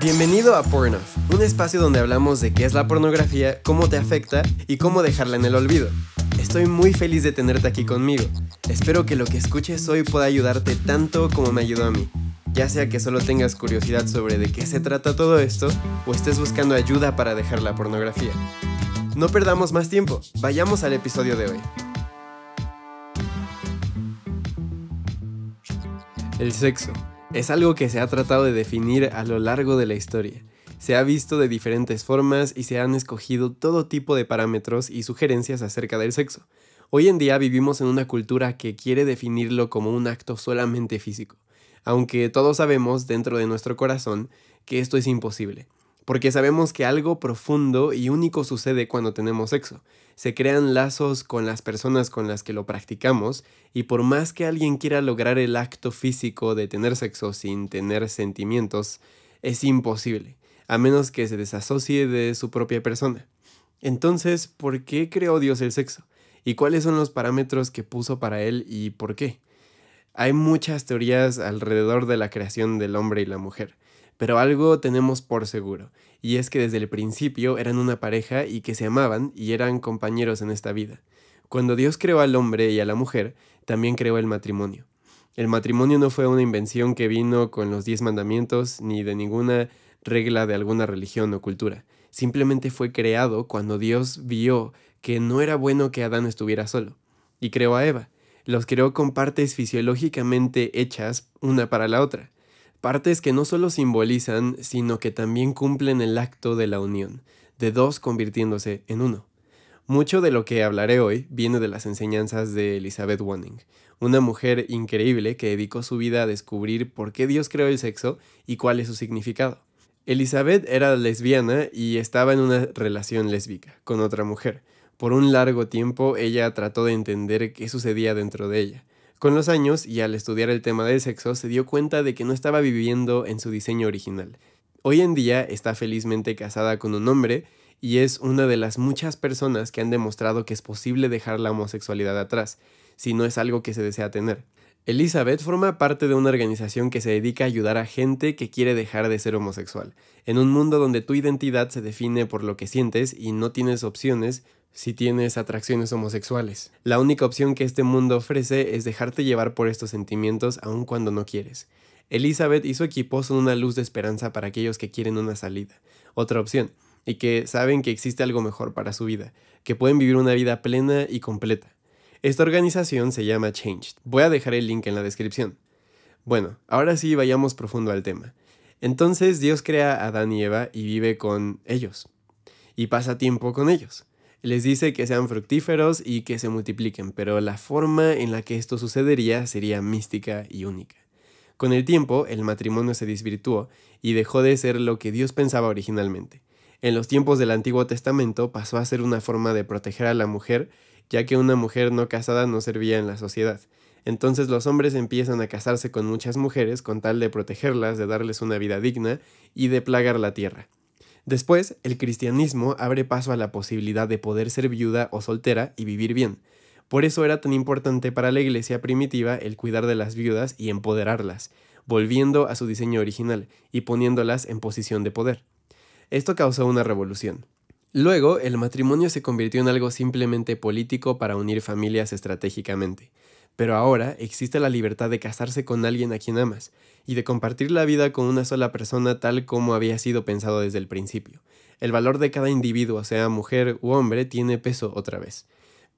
Bienvenido a Pornoff, un espacio donde hablamos de qué es la pornografía, cómo te afecta y cómo dejarla en el olvido. Estoy muy feliz de tenerte aquí conmigo. Espero que lo que escuches hoy pueda ayudarte tanto como me ayudó a mí. Ya sea que solo tengas curiosidad sobre de qué se trata todo esto o estés buscando ayuda para dejar la pornografía. No perdamos más tiempo, vayamos al episodio de hoy. El sexo es algo que se ha tratado de definir a lo largo de la historia. Se ha visto de diferentes formas y se han escogido todo tipo de parámetros y sugerencias acerca del sexo. Hoy en día vivimos en una cultura que quiere definirlo como un acto solamente físico, aunque todos sabemos dentro de nuestro corazón que esto es imposible porque sabemos que algo profundo y único sucede cuando tenemos sexo. Se crean lazos con las personas con las que lo practicamos y por más que alguien quiera lograr el acto físico de tener sexo sin tener sentimientos, es imposible, a menos que se desasocie de su propia persona. Entonces, ¿por qué creó Dios el sexo? ¿Y cuáles son los parámetros que puso para él y por qué? Hay muchas teorías alrededor de la creación del hombre y la mujer. Pero algo tenemos por seguro, y es que desde el principio eran una pareja y que se amaban y eran compañeros en esta vida. Cuando Dios creó al hombre y a la mujer, también creó el matrimonio. El matrimonio no fue una invención que vino con los diez mandamientos ni de ninguna regla de alguna religión o cultura. Simplemente fue creado cuando Dios vio que no era bueno que Adán estuviera solo. Y creó a Eva. Los creó con partes fisiológicamente hechas una para la otra partes que no solo simbolizan, sino que también cumplen el acto de la unión, de dos convirtiéndose en uno. Mucho de lo que hablaré hoy viene de las enseñanzas de Elizabeth Wanning, una mujer increíble que dedicó su vida a descubrir por qué Dios creó el sexo y cuál es su significado. Elizabeth era lesbiana y estaba en una relación lésbica con otra mujer. Por un largo tiempo ella trató de entender qué sucedía dentro de ella. Con los años y al estudiar el tema del sexo se dio cuenta de que no estaba viviendo en su diseño original. Hoy en día está felizmente casada con un hombre y es una de las muchas personas que han demostrado que es posible dejar la homosexualidad atrás, si no es algo que se desea tener. Elizabeth forma parte de una organización que se dedica a ayudar a gente que quiere dejar de ser homosexual. En un mundo donde tu identidad se define por lo que sientes y no tienes opciones, si tienes atracciones homosexuales. La única opción que este mundo ofrece es dejarte llevar por estos sentimientos aun cuando no quieres. Elizabeth y su equipo son una luz de esperanza para aquellos que quieren una salida, otra opción, y que saben que existe algo mejor para su vida, que pueden vivir una vida plena y completa. Esta organización se llama Changed. Voy a dejar el link en la descripción. Bueno, ahora sí vayamos profundo al tema. Entonces Dios crea a Adán y Eva y vive con ellos. Y pasa tiempo con ellos les dice que sean fructíferos y que se multipliquen, pero la forma en la que esto sucedería sería mística y única. Con el tiempo, el matrimonio se desvirtuó y dejó de ser lo que Dios pensaba originalmente. En los tiempos del Antiguo Testamento pasó a ser una forma de proteger a la mujer, ya que una mujer no casada no servía en la sociedad. Entonces los hombres empiezan a casarse con muchas mujeres con tal de protegerlas, de darles una vida digna y de plagar la tierra. Después, el cristianismo abre paso a la posibilidad de poder ser viuda o soltera y vivir bien. Por eso era tan importante para la iglesia primitiva el cuidar de las viudas y empoderarlas, volviendo a su diseño original y poniéndolas en posición de poder. Esto causó una revolución. Luego, el matrimonio se convirtió en algo simplemente político para unir familias estratégicamente. Pero ahora existe la libertad de casarse con alguien a quien amas y de compartir la vida con una sola persona tal como había sido pensado desde el principio. El valor de cada individuo, sea mujer u hombre, tiene peso otra vez.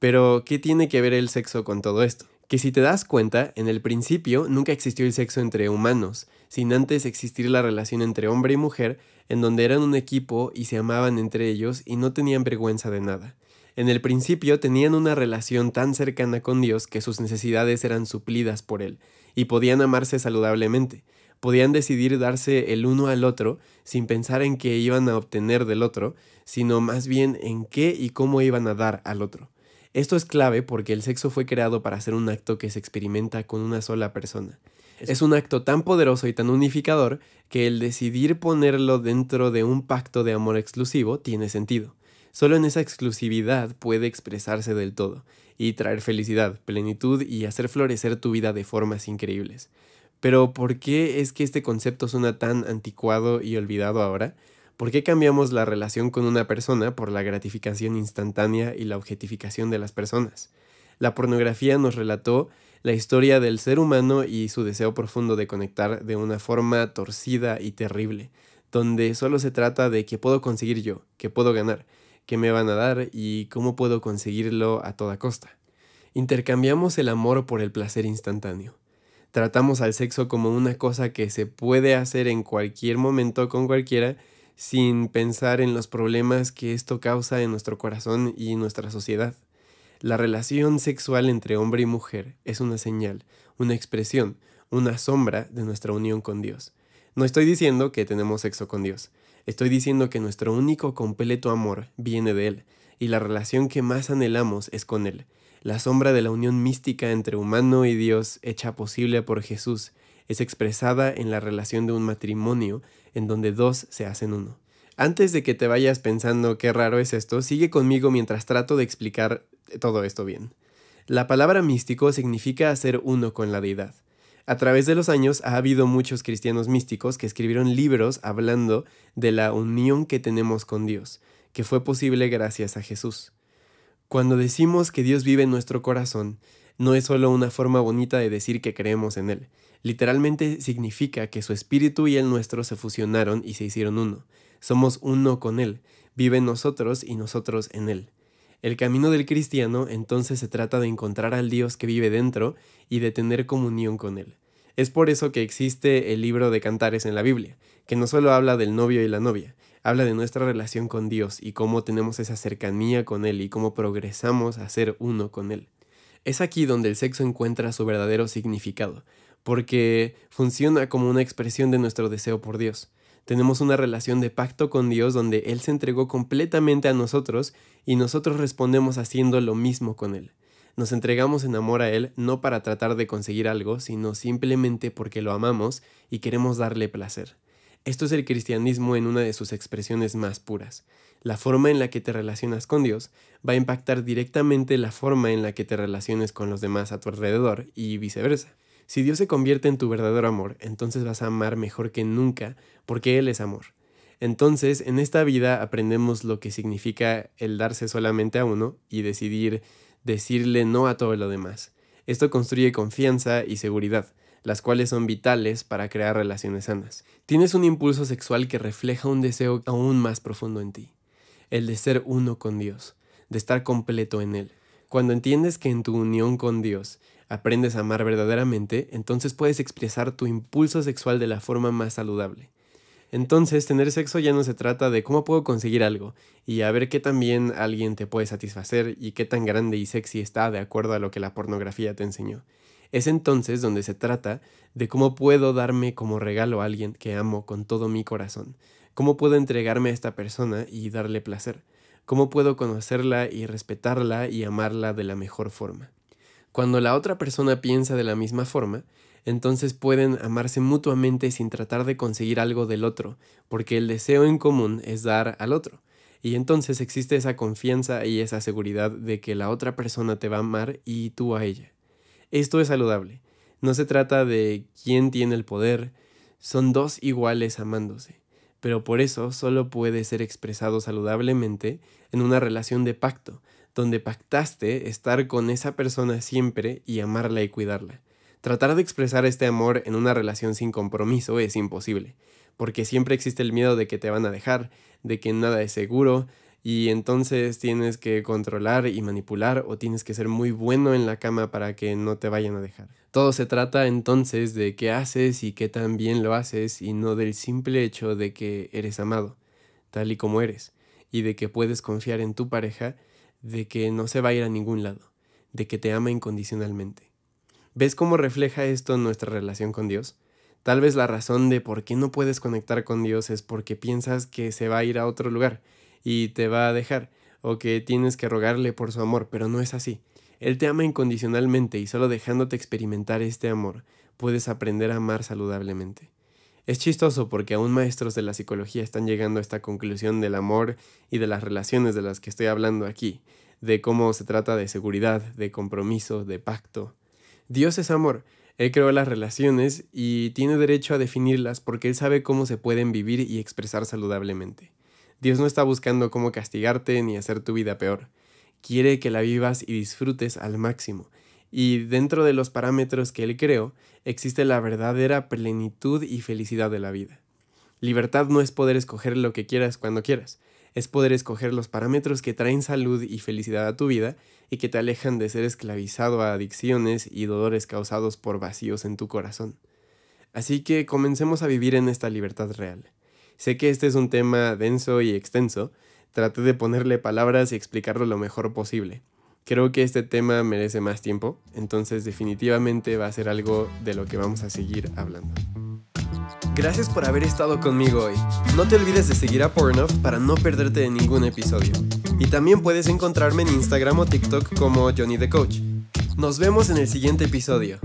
Pero, ¿qué tiene que ver el sexo con todo esto? Que si te das cuenta, en el principio nunca existió el sexo entre humanos, sin antes existir la relación entre hombre y mujer, en donde eran un equipo y se amaban entre ellos y no tenían vergüenza de nada. En el principio tenían una relación tan cercana con Dios que sus necesidades eran suplidas por Él, y podían amarse saludablemente. Podían decidir darse el uno al otro sin pensar en qué iban a obtener del otro, sino más bien en qué y cómo iban a dar al otro. Esto es clave porque el sexo fue creado para ser un acto que se experimenta con una sola persona. Es un acto tan poderoso y tan unificador que el decidir ponerlo dentro de un pacto de amor exclusivo tiene sentido. Solo en esa exclusividad puede expresarse del todo y traer felicidad, plenitud y hacer florecer tu vida de formas increíbles. Pero ¿por qué es que este concepto suena tan anticuado y olvidado ahora? ¿Por qué cambiamos la relación con una persona por la gratificación instantánea y la objetificación de las personas? La pornografía nos relató la historia del ser humano y su deseo profundo de conectar de una forma torcida y terrible, donde solo se trata de qué puedo conseguir yo, qué puedo ganar, qué me van a dar y cómo puedo conseguirlo a toda costa. Intercambiamos el amor por el placer instantáneo. Tratamos al sexo como una cosa que se puede hacer en cualquier momento con cualquiera sin pensar en los problemas que esto causa en nuestro corazón y nuestra sociedad. La relación sexual entre hombre y mujer es una señal, una expresión, una sombra de nuestra unión con Dios. No estoy diciendo que tenemos sexo con Dios, estoy diciendo que nuestro único completo amor viene de Él, y la relación que más anhelamos es con Él, la sombra de la unión mística entre humano y Dios hecha posible por Jesús es expresada en la relación de un matrimonio en donde dos se hacen uno. Antes de que te vayas pensando qué raro es esto, sigue conmigo mientras trato de explicar todo esto bien. La palabra místico significa hacer uno con la deidad. A través de los años ha habido muchos cristianos místicos que escribieron libros hablando de la unión que tenemos con Dios, que fue posible gracias a Jesús. Cuando decimos que Dios vive en nuestro corazón, no es solo una forma bonita de decir que creemos en Él. Literalmente significa que su espíritu y el nuestro se fusionaron y se hicieron uno. Somos uno con Él, vive en nosotros y nosotros en Él. El camino del cristiano entonces se trata de encontrar al Dios que vive dentro y de tener comunión con Él. Es por eso que existe el libro de cantares en la Biblia, que no solo habla del novio y la novia, habla de nuestra relación con Dios y cómo tenemos esa cercanía con Él y cómo progresamos a ser uno con Él. Es aquí donde el sexo encuentra su verdadero significado, porque funciona como una expresión de nuestro deseo por Dios. Tenemos una relación de pacto con Dios donde Él se entregó completamente a nosotros y nosotros respondemos haciendo lo mismo con Él. Nos entregamos en amor a Él no para tratar de conseguir algo, sino simplemente porque lo amamos y queremos darle placer. Esto es el cristianismo en una de sus expresiones más puras. La forma en la que te relacionas con Dios va a impactar directamente la forma en la que te relaciones con los demás a tu alrededor y viceversa. Si Dios se convierte en tu verdadero amor, entonces vas a amar mejor que nunca porque Él es amor. Entonces, en esta vida aprendemos lo que significa el darse solamente a uno y decidir decirle no a todo lo demás. Esto construye confianza y seguridad las cuales son vitales para crear relaciones sanas. Tienes un impulso sexual que refleja un deseo aún más profundo en ti, el de ser uno con Dios, de estar completo en Él. Cuando entiendes que en tu unión con Dios aprendes a amar verdaderamente, entonces puedes expresar tu impulso sexual de la forma más saludable. Entonces, tener sexo ya no se trata de cómo puedo conseguir algo y a ver qué tan bien alguien te puede satisfacer y qué tan grande y sexy está de acuerdo a lo que la pornografía te enseñó. Es entonces donde se trata de cómo puedo darme como regalo a alguien que amo con todo mi corazón, cómo puedo entregarme a esta persona y darle placer, cómo puedo conocerla y respetarla y amarla de la mejor forma. Cuando la otra persona piensa de la misma forma, entonces pueden amarse mutuamente sin tratar de conseguir algo del otro, porque el deseo en común es dar al otro. Y entonces existe esa confianza y esa seguridad de que la otra persona te va a amar y tú a ella. Esto es saludable. No se trata de quién tiene el poder, son dos iguales amándose, pero por eso solo puede ser expresado saludablemente en una relación de pacto, donde pactaste estar con esa persona siempre y amarla y cuidarla. Tratar de expresar este amor en una relación sin compromiso es imposible, porque siempre existe el miedo de que te van a dejar, de que nada es seguro, y entonces tienes que controlar y manipular o tienes que ser muy bueno en la cama para que no te vayan a dejar. Todo se trata entonces de qué haces y qué tan bien lo haces y no del simple hecho de que eres amado, tal y como eres, y de que puedes confiar en tu pareja, de que no se va a ir a ningún lado, de que te ama incondicionalmente. ¿Ves cómo refleja esto nuestra relación con Dios? Tal vez la razón de por qué no puedes conectar con Dios es porque piensas que se va a ir a otro lugar, y te va a dejar, o que tienes que rogarle por su amor, pero no es así. Él te ama incondicionalmente y solo dejándote experimentar este amor puedes aprender a amar saludablemente. Es chistoso porque aún maestros de la psicología están llegando a esta conclusión del amor y de las relaciones de las que estoy hablando aquí, de cómo se trata de seguridad, de compromiso, de pacto. Dios es amor, Él creó las relaciones y tiene derecho a definirlas porque Él sabe cómo se pueden vivir y expresar saludablemente. Dios no está buscando cómo castigarte ni hacer tu vida peor. Quiere que la vivas y disfrutes al máximo. Y dentro de los parámetros que Él creó, existe la verdadera plenitud y felicidad de la vida. Libertad no es poder escoger lo que quieras cuando quieras, es poder escoger los parámetros que traen salud y felicidad a tu vida y que te alejan de ser esclavizado a adicciones y dolores causados por vacíos en tu corazón. Así que comencemos a vivir en esta libertad real. Sé que este es un tema denso y extenso, traté de ponerle palabras y explicarlo lo mejor posible. Creo que este tema merece más tiempo, entonces definitivamente va a ser algo de lo que vamos a seguir hablando. Gracias por haber estado conmigo hoy. No te olvides de seguir a Pornoff para no perderte de ningún episodio. Y también puedes encontrarme en Instagram o TikTok como Johnny the Coach. Nos vemos en el siguiente episodio.